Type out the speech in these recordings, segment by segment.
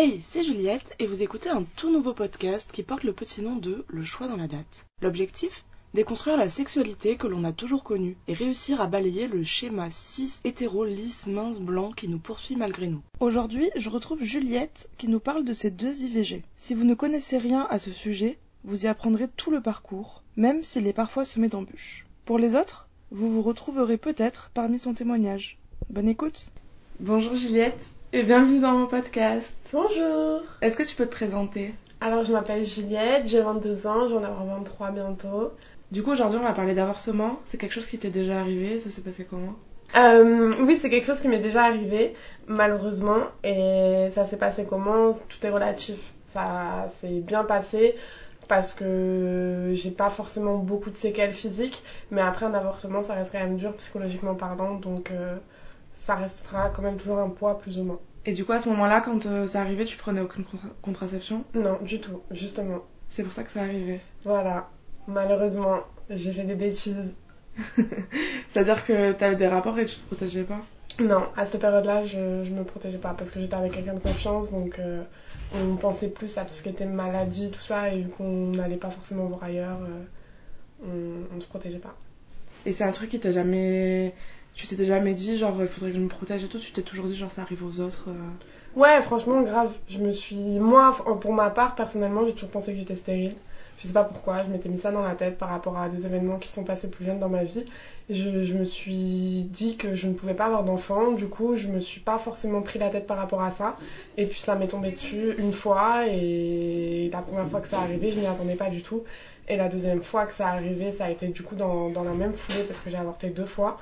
Hey, c'est Juliette et vous écoutez un tout nouveau podcast qui porte le petit nom de Le choix dans la date. L'objectif? Déconstruire la sexualité que l'on a toujours connue et réussir à balayer le schéma cis hétéro lisse mince blanc qui nous poursuit malgré nous. Aujourd'hui, je retrouve Juliette qui nous parle de ces deux IVG. Si vous ne connaissez rien à ce sujet, vous y apprendrez tout le parcours, même s'il est parfois semé d'embûches. Pour les autres, vous vous retrouverez peut-être parmi son témoignage. Bonne écoute Bonjour Juliette et bienvenue dans mon podcast. Bonjour Est-ce que tu peux te présenter? Alors je m'appelle Juliette, j'ai 22 ans, j'en ai 23 bientôt. Du coup aujourd'hui on va parler d'avortement, c'est quelque chose qui t'est déjà arrivé, ça s'est passé comment? Euh, oui, c'est quelque chose qui m'est déjà arrivé, malheureusement. Et ça s'est passé comment? Tout est relatif. Ça s'est bien passé parce que j'ai pas forcément beaucoup de séquelles physiques. Mais après un avortement, ça reste quand même dur psychologiquement parlant. Donc euh, ça restera quand même toujours un poids plus ou moins. Et du coup, à ce moment-là, quand euh, ça arrivait, tu prenais aucune contraception? Non, du tout, justement. C'est pour ça que ça arrivait. Voilà. Malheureusement, j'ai fait des bêtises. C'est-à-dire que tu avais des rapports et tu te protégeais pas? Non, à cette période-là, je, je me protégeais pas parce que j'étais avec quelqu'un de confiance, donc euh, on pensait plus à tout ce qui était maladie, tout ça, et vu qu'on n'allait pas forcément voir ailleurs, euh, on, ne se protégeait pas. Et c'est un truc qui t'a jamais. Tu t'étais jamais dit, genre, il faudrait que je me protège et tout, tu t'es toujours dit, genre, ça arrive aux autres euh Ouais, franchement, grave. Je me suis. Moi, pour ma part, personnellement, j'ai toujours pensé que j'étais stérile. Je sais pas pourquoi, je m'étais mis ça dans la tête par rapport à des événements qui sont passés plus jeunes dans ma vie. Je, me suis dit que je ne pouvais pas avoir d'enfant, du coup je me suis pas forcément pris la tête par rapport à ça. Et puis ça m'est tombé dessus une fois et la première fois que ça arrivé, je m'y attendais pas du tout. Et la deuxième fois que ça arrivé, ça a été du coup dans, dans la même foulée parce que j'ai avorté deux fois.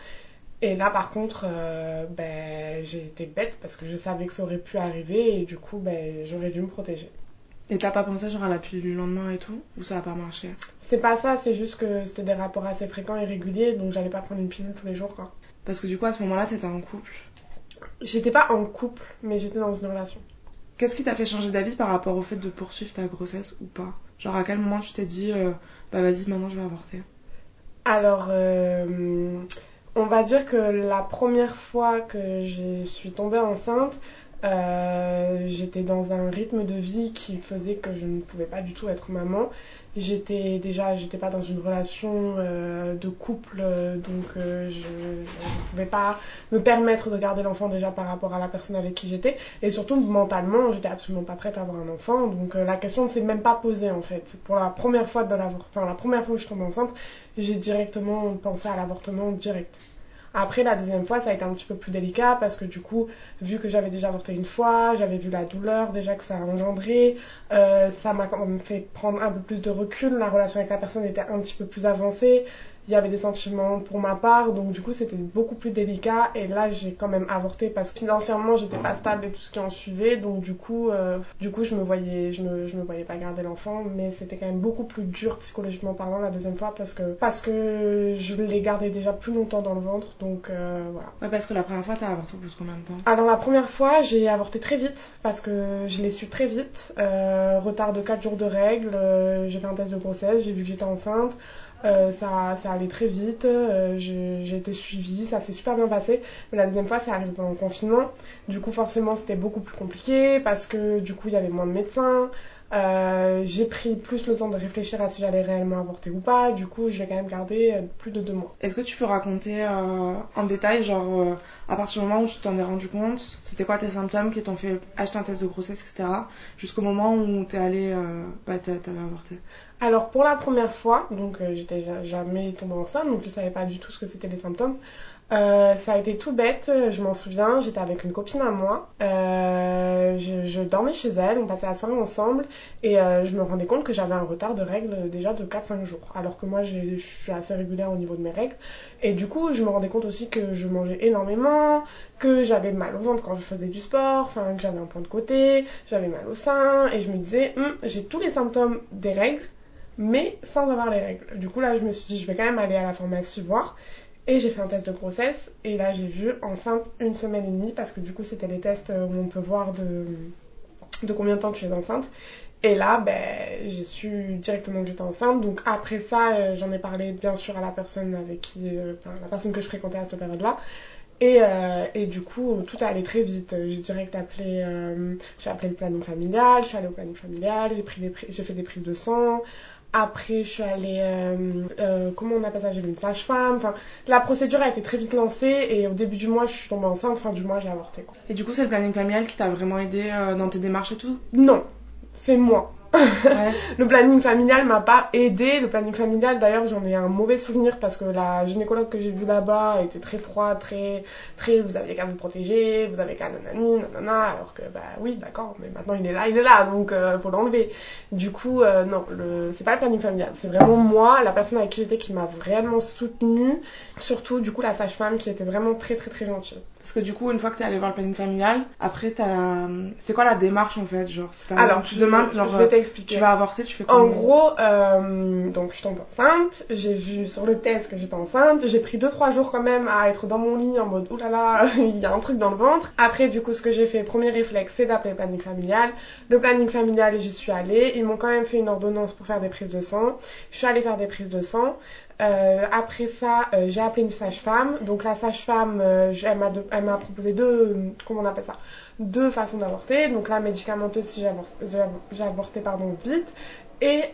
Et là, par contre, euh, ben, j'ai été bête parce que je savais que ça aurait pu arriver et du coup, ben, j'aurais dû me protéger. Et t'as pas pensé genre à la pilule du lendemain et tout? Ou ça a pas marché? C'est pas ça, c'est juste que c'était des rapports assez fréquents et réguliers, donc j'allais pas prendre une pilule tous les jours quoi. Parce que du coup à ce moment-là t'étais en couple J'étais pas en couple, mais j'étais dans une relation. Qu'est-ce qui t'a fait changer d'avis par rapport au fait de poursuivre ta grossesse ou pas? Genre à quel moment tu t'es dit euh, bah vas-y maintenant je vais avorter? Alors euh, on va dire que la première fois que je suis tombée enceinte, euh, j'étais dans un rythme de vie qui faisait que je ne pouvais pas du tout être maman. J'étais déjà, j'étais pas dans une relation euh, de couple, donc euh, je ne pouvais pas me permettre de garder l'enfant déjà par rapport à la personne avec qui j'étais. Et surtout mentalement, j'étais absolument pas prête à avoir un enfant. Donc la question ne s'est même pas posée en fait. Pour la première fois de la première fois où je tombe enceinte, j'ai directement pensé à l'avortement direct. Après, la deuxième fois, ça a été un petit peu plus délicat parce que du coup, vu que j'avais déjà avorté une fois, j'avais vu la douleur déjà que ça a engendré, euh, ça m'a fait prendre un peu plus de recul. La relation avec la personne était un petit peu plus avancée il y avait des sentiments pour ma part, donc du coup c'était beaucoup plus délicat. Et là j'ai quand même avorté parce que financièrement j'étais pas stable et tout ce qui en suivait, donc du coup, euh, du coup je me voyais, je me, je me voyais pas garder l'enfant, mais c'était quand même beaucoup plus dur psychologiquement parlant la deuxième fois parce que parce que je l'ai gardé déjà plus longtemps dans le ventre, donc euh, voilà. Ouais, parce que la première fois t'as avorté au bout de combien de temps? Alors la première fois j'ai avorté très vite parce que je l'ai su très vite, euh, retard de 4 jours de règles, j'ai fait un test de grossesse, j'ai vu que j'étais enceinte. Euh, ça, ça allait très vite, euh, j'ai été suivie, ça s'est super bien passé. Mais la deuxième fois, ça arrivé pendant le confinement. Du coup, forcément, c'était beaucoup plus compliqué parce que du coup, il y avait moins de médecins. Euh, j'ai pris plus le temps de réfléchir à si j'allais réellement avorter ou pas. Du coup, je vais quand même garder plus de deux mois. Est-ce que tu peux raconter en détail, genre, à partir du moment où tu t'en es rendu compte, c'était quoi tes symptômes qui t'ont fait acheter un test de grossesse, etc., jusqu'au moment où t'es allé, bah, t'avais avorté? Alors pour la première fois, donc euh, j'étais jamais tombée enceinte, donc je savais pas du tout ce que c'était les symptômes. Euh, ça a été tout bête, je m'en souviens, j'étais avec une copine à moi, euh, je, dormais chez elle, on passait la soirée ensemble et je me rendais compte que j'avais un retard de règles déjà de 4-5 jours, alors que moi je suis assez régulière au niveau de mes règles et du coup je me rendais compte aussi que je mangeais énormément, que j'avais mal au ventre quand je faisais du sport, enfin que j'avais un point de côté, j'avais mal au sein et je me disais hum, j'ai tous les symptômes des règles mais sans avoir les règles. Du coup, là, je me suis dit, je vais quand même aller à la pharmacie voir. Et j'ai fait un test de grossesse. Et là, j'ai vu enceinte une semaine et demie, parce que du coup, c'était les tests où on peut voir de, de combien de temps tu es enceinte. Et là, ben, j'ai su directement que j'étais enceinte. Donc après ça, euh, j'en ai parlé bien sûr à la personne avec qui, euh, la personne que je fréquentais à cette période-là. Et, euh, et, du coup, tout a allé très vite. J'ai direct appelé, euh, j'ai appelé le planning familial, je suis allée au planning familial, j'ai j'ai fait des prises de sang. Après, je suis allée, euh, euh comment on appelle ça, j'ai vu une sage-femme. Enfin, la procédure a été très vite lancée et au début du mois, je suis tombée enceinte. Fin du mois, j'ai avorté. Quoi. Et du coup, c'est le planning familial qui t'a vraiment aidé dans tes démarches et tout? Non, c'est moi. le planning familial m'a pas aidé. Le planning familial, d'ailleurs, j'en ai un mauvais souvenir parce que la gynécologue que j'ai vue là-bas était très froide, très, très, vous aviez qu'à vous protéger, vous avez qu'à nanani, nanana, alors que, bah oui, d'accord, mais maintenant il est là, il est là, donc euh, faut l'enlever. Du coup, euh, non, le, c'est pas le planning familial, c'est vraiment moi, la personne avec qui j'étais qui m'a vraiment soutenue, surtout, du coup, la sage-femme qui était vraiment très, très, très gentille. Parce que du coup, une fois que t'es allé voir le planning familial, après, t'as... c'est quoi la démarche en fait genre, Alors, je, demande, genre, je vais Tu vas avorter, tu fais quoi En gros, euh, donc je tombe enceinte, j'ai vu sur le test que j'étais enceinte, j'ai pris 2-3 jours quand même à être dans mon lit en mode oulala, il y a un truc dans le ventre. Après, du coup, ce que j'ai fait, premier réflexe, c'est d'appeler le planning familial. Le planning familial, j'y suis allée. Ils m'ont quand même fait une ordonnance pour faire des prises de sang. Je suis allée faire des prises de sang. Euh, après ça, euh, j'ai appelé une sage-femme. Donc la sage-femme, euh, elle m'a proposé deux, comment on appelle ça, deux façons d'avorter. Donc la médicamenteuse si j'ai avorté pardon vite, et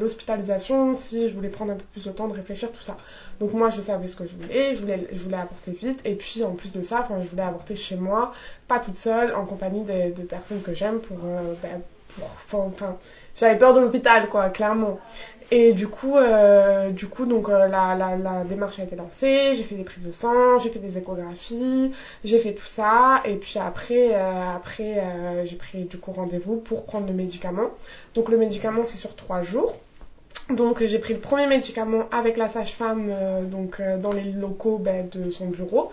l'hospitalisation si je voulais prendre un peu plus de temps de réfléchir tout ça. Donc moi je savais ce que je voulais, je voulais, je voulais avorter vite. Et puis en plus de ça, je voulais avorter chez moi, pas toute seule, en compagnie de, personnes que j'aime pour, ben, pour, enfin j'avais peur de l'hôpital quoi, clairement. Et du coup, euh, du coup donc euh, la, la, la, démarche a été lancée, j'ai fait des prises de sang, j'ai fait des échographies, j'ai fait tout ça. Et puis après, euh, après euh, j'ai pris du coup rendez-vous pour prendre le médicament. Donc le médicament c'est sur trois jours. Donc j'ai pris le premier médicament avec la sage-femme donc dans les locaux ben, de son bureau.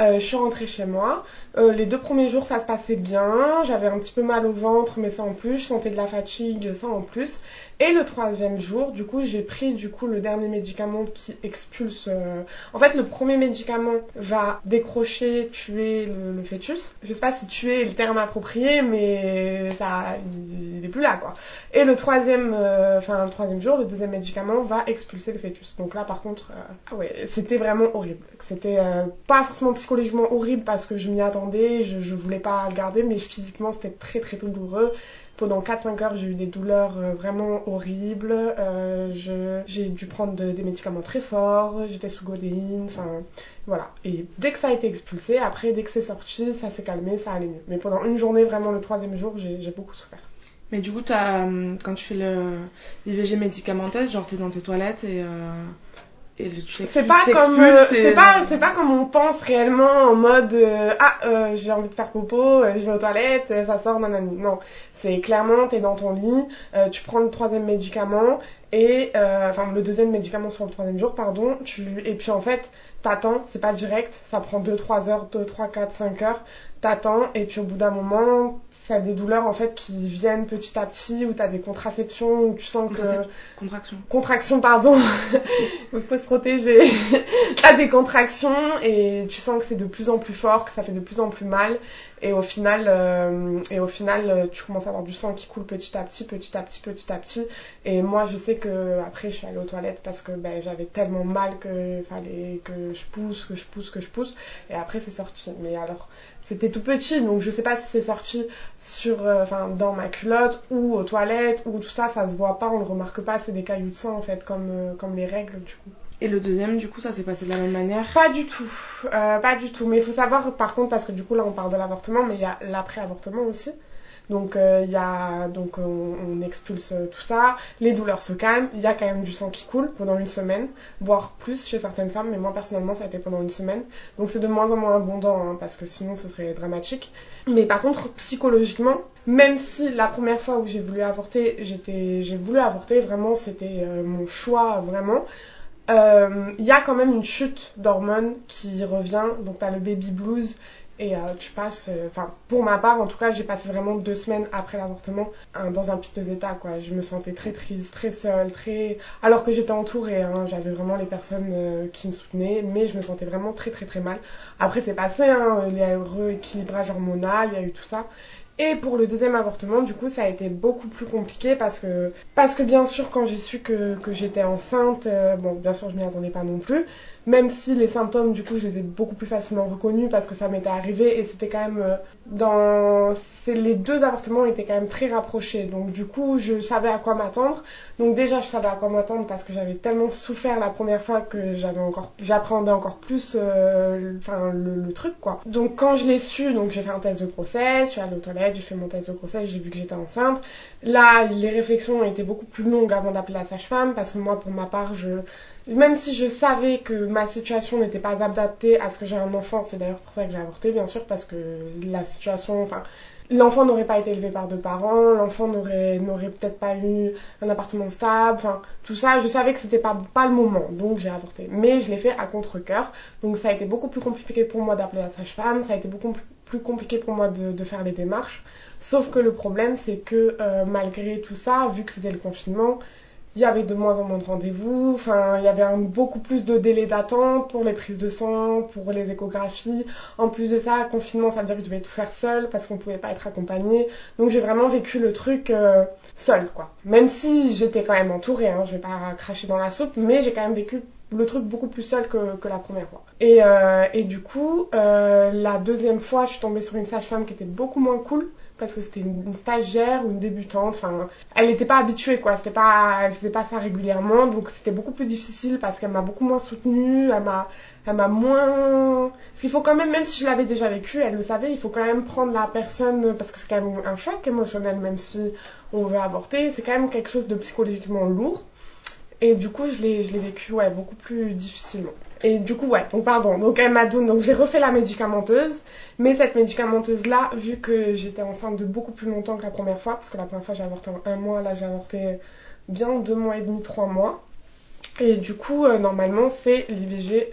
Euh, je suis rentrée chez moi. Euh, les deux premiers jours, ça se passait bien. J'avais un petit peu mal au ventre, mais ça en plus. Je sentais de la fatigue, ça en plus. Et le troisième jour, du coup, j'ai pris du coup le dernier médicament qui expulse. Euh, en fait, le premier médicament va décrocher, tuer le, fœtus. Je sais pas si tuer est le terme approprié, mais ça, il, est plus là, quoi. Et le troisième, enfin le troisième jour, le deuxième médicament va expulser le fœtus. Donc là, par contre, ah ouais, c'était vraiment horrible. C'était pas forcément psychologiquement horrible parce que je m'y attendais, je, je voulais pas le garder, mais physiquement, c'était très très douloureux. Pendant 4-5 heures, j'ai eu des douleurs euh, vraiment horribles. Euh, j'ai dû prendre des médicaments très forts. J'étais sous godéine. Enfin, voilà. Et dès que ça a été expulsé, après, dès que c'est sorti, ça s'est calmé, ça allait mieux. Mais pendant une journée, vraiment le troisième jour, j'ai beaucoup souffert. Mais du coup, as, euh, quand tu fais l'IVG médicamenteuse, genre t'es dans tes toilettes et c'est pas comme euh, c'est pas c'est pas comme on pense réellement en mode euh, ah euh, j'ai envie de faire popo je vais aux toilettes ça sort nanani. Non. C'est clairement t'es dans ton lit tu prends le troisième médicament et enfin le deuxième médicament sur le troisième jour pardon tu et puis en fait t'attends c'est pas direct ça prend 2 3 heures 2 3 4 5 heures t'attends et puis au bout d'un moment ça des douleurs en fait qui viennent petit à petit, où tu as des contraceptions, où tu sens que... Contraction. Contraction, pardon. Il faut se protéger. tu as des contractions et tu sens que c'est de plus en plus fort, que ça fait de plus en plus mal. Et au final, euh, et au final tu commences à avoir du sang qui coule petit à petit, petit à petit, petit à petit. Et moi, je sais que après, je suis allée aux toilettes parce que ben, j'avais tellement mal que fallait que je pousse, que je pousse, que je pousse. Et après, c'est sorti. Mais alors, c'était tout petit, donc je sais pas si c'est sorti sur, euh, enfin, dans ma culotte ou aux toilettes ou tout ça, ça se voit pas, on le remarque pas, c'est des cailloux de sang en fait, comme, euh, comme les règles du coup. Et le deuxième, du coup, ça s'est passé de la même manière Pas du tout, euh, pas du tout. Mais il faut savoir, par contre, parce que du coup là on parle de l'avortement, mais il y a l'après-avortement aussi. Donc euh, il y a donc on, expulse euh, tout ça, les douleurs se calment, il y a quand même du sang qui coule pendant une semaine, voire plus chez certaines femmes, mais moi personnellement ça a été pendant une semaine. Donc c'est de moins en moins abondant hein, parce que sinon ce serait dramatique. Mais par contre psychologiquement, même si la première fois où j'ai voulu avorter, j'ai voulu avorter vraiment, c'était mon choix vraiment. Il y a quand même une chute d'hormones qui revient, donc t'as le baby blues et euh, tu passes, euh, enfin pour ma part en tout cas, j'ai passé vraiment deux semaines après l'avortement dans un piteux état quoi. Je me sentais très triste, très seule, très alors que j'étais entourée, hein, j'avais vraiment les personnes euh, qui me soutenaient, mais je me sentais vraiment très très très mal. Après c'est passé, hein, il y a eu rééquilibrage hormonal, il y a eu tout ça. Et pour le deuxième avortement, du coup, ça a été beaucoup plus compliqué parce que, parce que bien sûr, quand j'ai su que, j'étais enceinte, euh, bon, bien sûr, je m'y attendais pas non plus, même si les symptômes, du coup, je les ai beaucoup plus facilement reconnus parce que ça m'était arrivé et c'était quand même euh, dans. Les deux avortements étaient quand même très rapprochés. Donc, du coup, je savais à quoi m'attendre. Donc, déjà, je savais à quoi m'attendre parce que j'avais tellement souffert la première fois que j'avais encore. J'appréhendais encore plus euh, enfin, le, le, truc, quoi. Donc, quand je l'ai su, donc j'ai fait un test de grossesse, je suis allée aux toilettes, j'ai fait mon test de grossesse, j'ai vu que j'étais enceinte. Là, les réflexions été beaucoup plus longues avant d'appeler la sage-femme parce que moi, pour ma part, je même si je savais que ma situation n'était pas adaptée à ce que j'ai un enfant, c'est d'ailleurs pour ça que j'ai avorté, bien sûr, parce que la situation, enfin, l'enfant n'aurait pas été élevé par deux parents, l'enfant n'aurait, n'aurait peut-être pas eu un appartement stable, enfin, tout ça, je savais que c'était pas, pas le moment, donc j'ai avorté. Mais je l'ai fait à contre-coeur, donc ça a été beaucoup plus compliqué pour moi d'appeler la sage-femme, ça a été beaucoup plus compliqué pour moi de, faire les démarches. Sauf que le problème, c'est que euh, malgré tout ça, vu que c'était le confinement, il y avait de moins en moins de rendez-vous, enfin, il y avait beaucoup plus de délais d'attente pour les prises de sang, pour les échographies. En plus de ça, confinement, ça veut dire que je devais tout faire seule parce qu'on pouvait pas être accompagné. Donc j'ai vraiment vécu le truc euh, seul, quoi. Même si j'étais quand même entourée, hein, je vais pas cracher dans la soupe, mais j'ai quand même vécu le truc beaucoup plus seul que, la première fois. Et, euh, du coup, euh, la deuxième fois, je suis tombée sur une sage-femme qui était beaucoup moins cool parce que c'était une, stagiaire ou une débutante. Enfin, elle n'était pas habituée, quoi. C'était pas, elle faisait pas ça régulièrement, donc c'était beaucoup plus difficile parce qu'elle m'a beaucoup moins soutenue. Elle m'a, elle m'a moins. Parce qu'il faut quand même, même si je l'avais déjà vécu, elle le savait, il faut quand même prendre la personne parce que c'est quand même un choc émotionnel, même si on veut avorter. C'est quand même quelque chose de psychologiquement lourd. Et du coup, je l'ai, vécu, ouais, beaucoup plus difficilement. Et du coup, ouais, donc pardon. Donc elle m'a donné, donc j'ai refait la médicamenteuse. Mais cette médicamenteuse-là, vu que j'étais enceinte de beaucoup plus longtemps que la première fois, parce que la première fois j'ai avorté en un mois, là j'ai avorté bien deux mois et demi, trois mois. Et du coup, euh, normalement, c'est l'IVG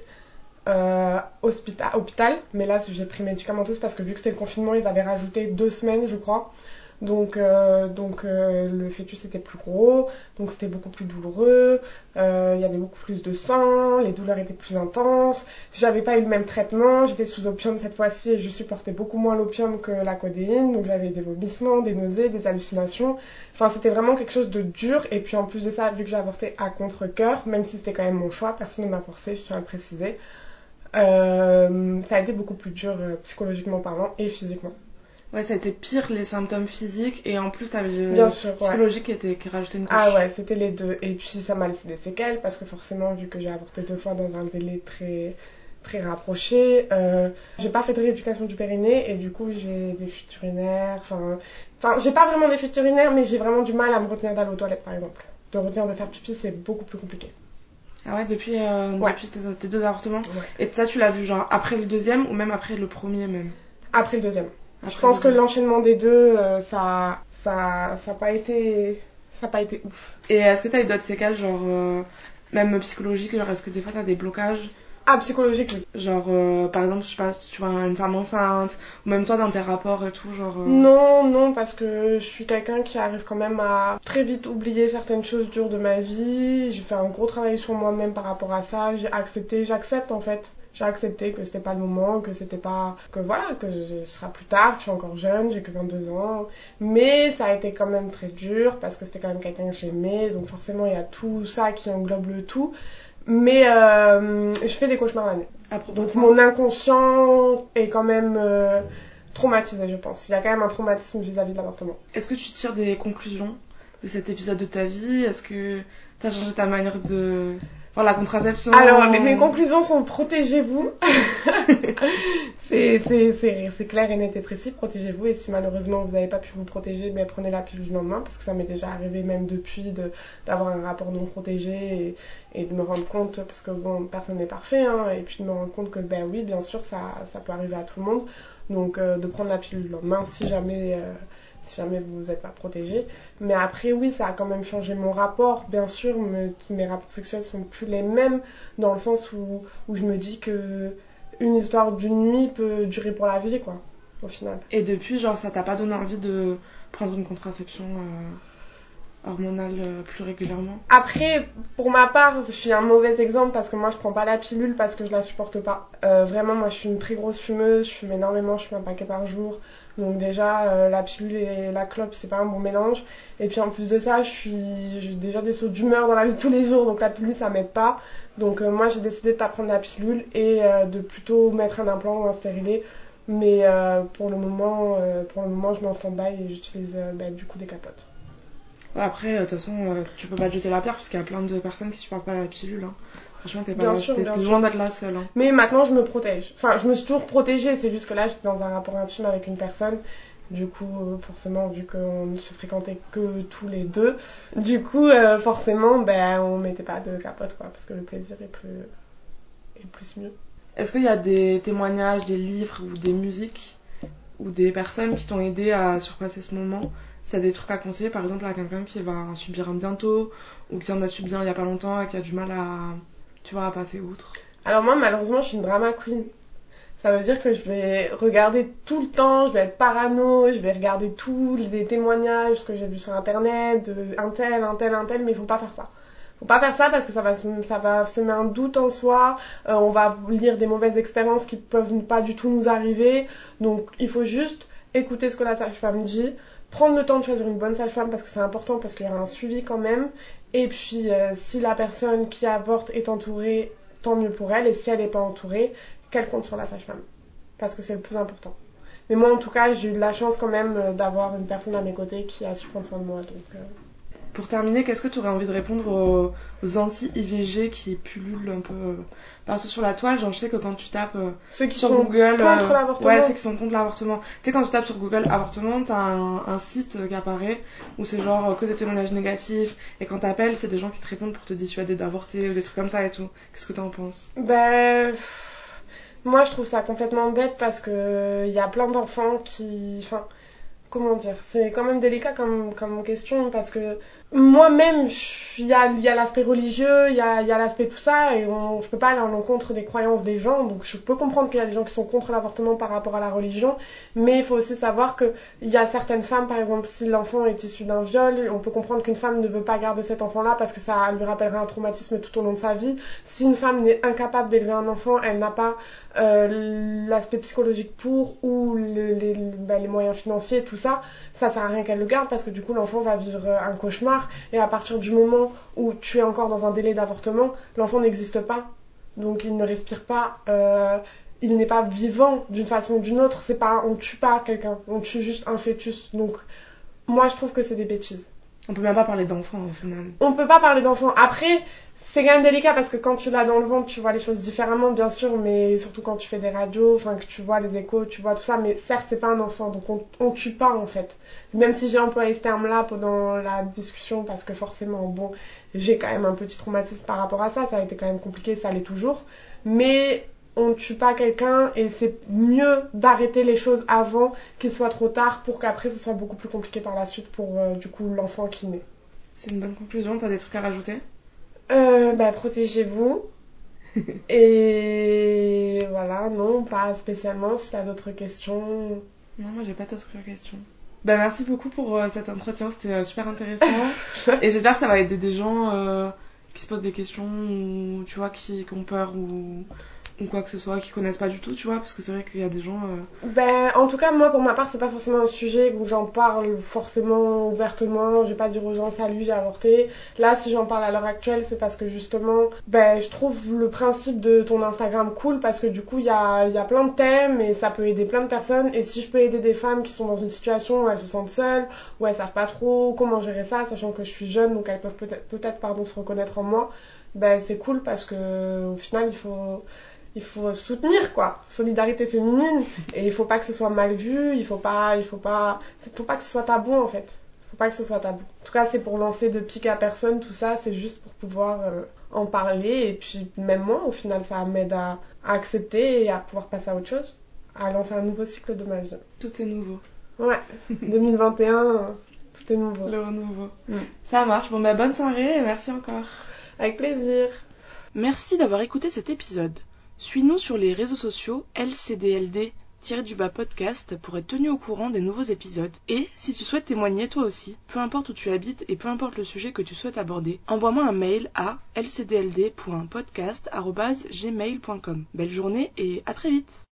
euh, hôpital. Mais là, j'ai pris médicamenteuse parce que vu que c'était le confinement, ils avaient rajouté deux semaines, je crois. Donc, euh, donc euh, le fœtus était plus gros, donc c'était beaucoup plus douloureux, euh, il y avait beaucoup plus de sang, les douleurs étaient plus intenses. J'avais pas eu le même traitement, j'étais sous opium cette fois-ci et je supportais beaucoup moins l'opium que la codéine, donc j'avais des vomissements, des nausées, des hallucinations. Enfin, c'était vraiment quelque chose de dur. Et puis en plus de ça, vu que j'ai avorté à contre-coeur, même si c'était quand même mon choix, personne ne m'a forcé, je tiens à préciser. ça a été beaucoup plus dur psychologiquement parlant et physiquement. Ouais, ça a été pire les symptômes physiques et en plus t'avais le psychologique qui, était, qui rajoutait une couche. Ah ouais, c'était les deux. Et puis ça m'a laissé des séquelles parce que forcément, vu que j'ai avorté deux fois dans un délai très très rapproché, euh, j'ai pas fait de rééducation du périnée et du coup j'ai des fuites urinaires. Enfin, enfin j'ai pas vraiment des fuites urinaires, mais j'ai vraiment du mal à me retenir d'aller aux toilettes par exemple. De retenir de faire pipi, c'est beaucoup plus compliqué. Ah ouais, depuis, euh, depuis tes, deux avortements Et ça, tu l'as vu genre après le deuxième ou même après le premier même? Après le deuxième je pense que l'enchaînement des deux, euh, ça, ça, ça pas été, ça pas été ouf. Et est-ce que tu as eu d'autres séquelles, genre euh, même psychologiques, genre est-ce que des fois t'as des blocages? Ah, psychologique, oui. Genre, euh, par exemple, je sais pas, si tu vois une femme enceinte, ou même toi dans tes rapports et tout, genre... Non, non, parce que je suis quelqu'un qui arrive quand même à très vite oublier certaines choses dures de ma vie. J'ai fait un gros travail sur moi-même par rapport à ça. J'ai accepté, j'accepte en fait j'ai accepté que c'était pas le moment, que c'était pas, que voilà, que ce sera plus tard, je suis encore jeune, j'ai que 22 ans. Mais ça a été quand même très dur parce que c'était quand même quelqu'un que j'aimais, donc forcément il y a tout ça qui englobe le tout. Mais euh, je fais des cauchemars la nuit. Donc mon inconscient est quand même euh, traumatisé, je pense. Il y a quand même un traumatisme vis-à-vis de l'avortement. Est-ce que tu tires des conclusions de cet épisode de ta vie? Est-ce que tu as changé ta manière de la contraception. Alors, mes conclusions sont protégez-vous. c'est clair et net et précis, protégez-vous. Et si malheureusement vous n'avez pas pu vous protéger, prenez la pilule du lendemain, parce que ça m'est déjà arrivé même depuis d'avoir un rapport non protégé et, de me rendre compte, parce que bon, personne n'est parfait, hein, et puis de me rendre compte que ben oui, bien sûr, ça, ça peut arriver à tout le monde. Donc euh, de prendre la pilule du lendemain si jamais. Euh, si jamais vous n'êtes pas protégé. Mais après, oui, ça a quand même changé mon rapport. Bien sûr, mes rapports sexuels sont plus les mêmes dans le sens où, où je me dis que une histoire d'une nuit peut durer pour la vie, quoi, au final. Et depuis, genre, ça t'a pas donné envie de prendre une contraception euh, hormonale euh, plus régulièrement? Après, pour ma part, je suis un mauvais exemple parce que moi, je prends pas la pilule parce que je la supporte pas. Euh, vraiment, moi, je suis une très grosse fumeuse, je fume énormément, je fume un paquet par jour. Donc déjà, euh, la pilule et la clope, c'est pas un bon mélange. Et puis en plus de ça, je suis j'ai déjà des sauts d'humeur dans la vie tous les jours, donc la pilule, ça m'aide pas. Donc euh, moi, j'ai décidé de pas prendre la pilule et euh, de plutôt mettre un implant ou un stérilet. Mais pour le moment, pour le moment, je m'en sens bas et j'utilise bah, du coup des capotes. après, de toute façon, tu peux pas jeter la pierre parce qu'il y a plein de personnes qui supportent pas la pilule. Hein. Franchement, t'es pas sûr, loin d'être là seule. Hein. Mais maintenant, je me protège. Enfin, je me suis toujours protégée. C'est juste que là, j'étais dans un rapport intime avec une personne. Du coup, forcément, vu qu'on ne se fréquentait que tous les deux, du coup, euh, forcément, ben, on mettait pas de capote, quoi, parce que le plaisir est plus, est plus mieux. Est-ce qu'il y a des témoignages, des livres ou des musiques ou des personnes qui t'ont aidé à surpasser ce moment? C'est des trucs à conseiller, par exemple, à quelqu'un qui va subir un bientôt ou qui en a subi un il y a pas longtemps et qui a du mal à tu vas passer outre Alors moi, malheureusement, je suis une drama queen. Ça veut dire que je vais regarder tout le temps, je vais être parano, je vais regarder tous les témoignages, ce que j'ai vu sur internet, un tel, un tel, un tel, mais il faut pas faire ça. Faut pas faire ça parce que ça va, ça va semer un doute en soi, euh, on va lire des mauvaises expériences qui peuvent pas du tout nous arriver. Donc il faut juste écouter ce que la sage-femme dit, prendre le temps de choisir une bonne sage-femme parce que c'est important parce qu'il y aura un suivi quand même et puis, euh, si la personne qui avorte est entourée, tant mieux pour elle. Et si elle n'est pas entourée, qu'elle compte sur la sage-femme. Parce que c'est le plus important. Mais moi, en tout cas, j'ai eu de la chance quand même euh, d'avoir une personne à mes côtés qui a su prendre soin de moi. Donc, euh, pour terminer, qu'est-ce que tu aurais envie de répondre aux, anti-IVG qui pullulent un peu euh, partout sur la toile? Genre, je sais que quand tu tapes euh, ceux qui sur sont Google. Contre euh, l'avortement. Ouais, ceux qui sont contre l'avortement. Tu sais, quand tu tapes sur Google avortement, t'as un, un site qui apparaît où c'est genre que des témoignages négatifs. Et quand t'appelles, c'est des gens qui te répondent pour te dissuader d'avorter ou des trucs comme ça et tout. Qu'est-ce que t'en penses? Ben. Moi, je trouve ça complètement bête parce que il y a plein d'enfants qui. Enfin comment dire, c'est quand même délicat comme, comme question parce que moi-même, il y a, l'aspect religieux, il y a, l'aspect tout ça, et on, je peux pas aller à l'encontre des croyances des gens, donc je peux comprendre qu'il y a des gens qui sont contre l'avortement par rapport à la religion, mais il faut aussi savoir qu'il y a certaines femmes, par exemple, si l'enfant est issu d'un viol, on peut comprendre qu'une femme ne veut pas garder cet enfant-là parce que ça lui rappellerait un traumatisme tout au long de sa vie. Si une femme n'est incapable d'élever un enfant, elle n'a pas euh, l'aspect psychologique pour ou les, bah, les moyens financiers, tout ça, ça sert à rien qu'elle le garde parce que du coup l'enfant va vivre un cauchemar et à partir du moment où tu es encore dans un délai d'avortement, l'enfant n'existe pas. Donc il ne respire pas, euh, il n'est pas vivant d'une façon ou d'une autre. C'est pas, on tue pas quelqu'un, on tue juste un fœtus. Donc moi je trouve que c'est des bêtises. On peut même pas parler d'enfant au final. On peut pas parler d'enfant. Après, c'est quand même délicat parce que quand tu l'as dans le ventre, tu vois les choses différemment, bien sûr, mais surtout quand tu fais des radios, enfin que tu vois les échos, tu vois tout ça, mais certes, c'est pas un enfant, donc on, on tue pas en fait. Même si j'ai employé ce terme-là pendant la discussion, parce que forcément, bon, j'ai quand même un petit traumatisme par rapport à ça, ça a été quand même compliqué, ça l'est toujours, mais on tue pas quelqu'un et c'est mieux d'arrêter les choses avant qu'il soit trop tard pour qu'après ce soit beaucoup plus compliqué par la suite pour euh, du coup l'enfant qui naît. C'est une bonne conclusion, t'as des trucs à rajouter? Euh, bah, protégez-vous. Et voilà, non, pas spécialement. Si t'as d'autres questions. Non, moi j'ai pas d'autres questions. Bah, merci beaucoup pour euh, cet entretien, c'était euh, super intéressant. et j'espère que ça va aider des gens euh, qui se posent des questions ou tu vois, qui, qui ont peur ou ou quoi que ce soit qui connaissent pas du tout, tu vois, parce que c'est vrai qu'il y a des gens. Euh, ben, en tout cas, moi pour ma part, c'est pas forcément un sujet où j'en parle forcément ouvertement. J'ai pas dire aux gens salut, j'ai avorté. Là, si j'en parle à l'heure actuelle, c'est parce que justement, ben, je trouve le principe de ton Instagram cool parce que du coup, il y a, y a plein de thèmes et ça peut aider plein de personnes. Et si je peux aider des femmes qui sont dans une situation où elles se sentent seules, où elles savent pas trop comment gérer ça, sachant que je suis jeune, donc elles peuvent peut-être, peut-être pardon, se reconnaître en moi, ben, c'est cool parce que au final, il faut il faut soutenir quoi. Solidarité féminine et il faut pas que ce soit mal vu il faut pas il faut pas faut pas que ce soit tabou en fait. Faut pas que ce soit tabou. En tout cas c'est pour lancer de pique à personne tout ça c'est juste pour pouvoir euh, en parler et puis même moi au final ça m'aide à, accepter et à pouvoir passer à autre chose à lancer un nouveau cycle de ma vie. Tout est nouveau. Ouais. 2021 tout est nouveau. Le renouveau mm. ça marche. Bon bah bonne soirée et merci encore. Avec plaisir. Merci d'avoir écouté cet épisode suis-nous sur les réseaux sociaux LCDLD du bas podcast pour être tenu au courant des nouveaux épisodes. Et si tu souhaites témoigner toi aussi, peu importe où tu habites et peu importe le sujet que tu souhaites aborder, envoie-moi un mail à lcdld.podcast.gmail.com. Belle journée et à très vite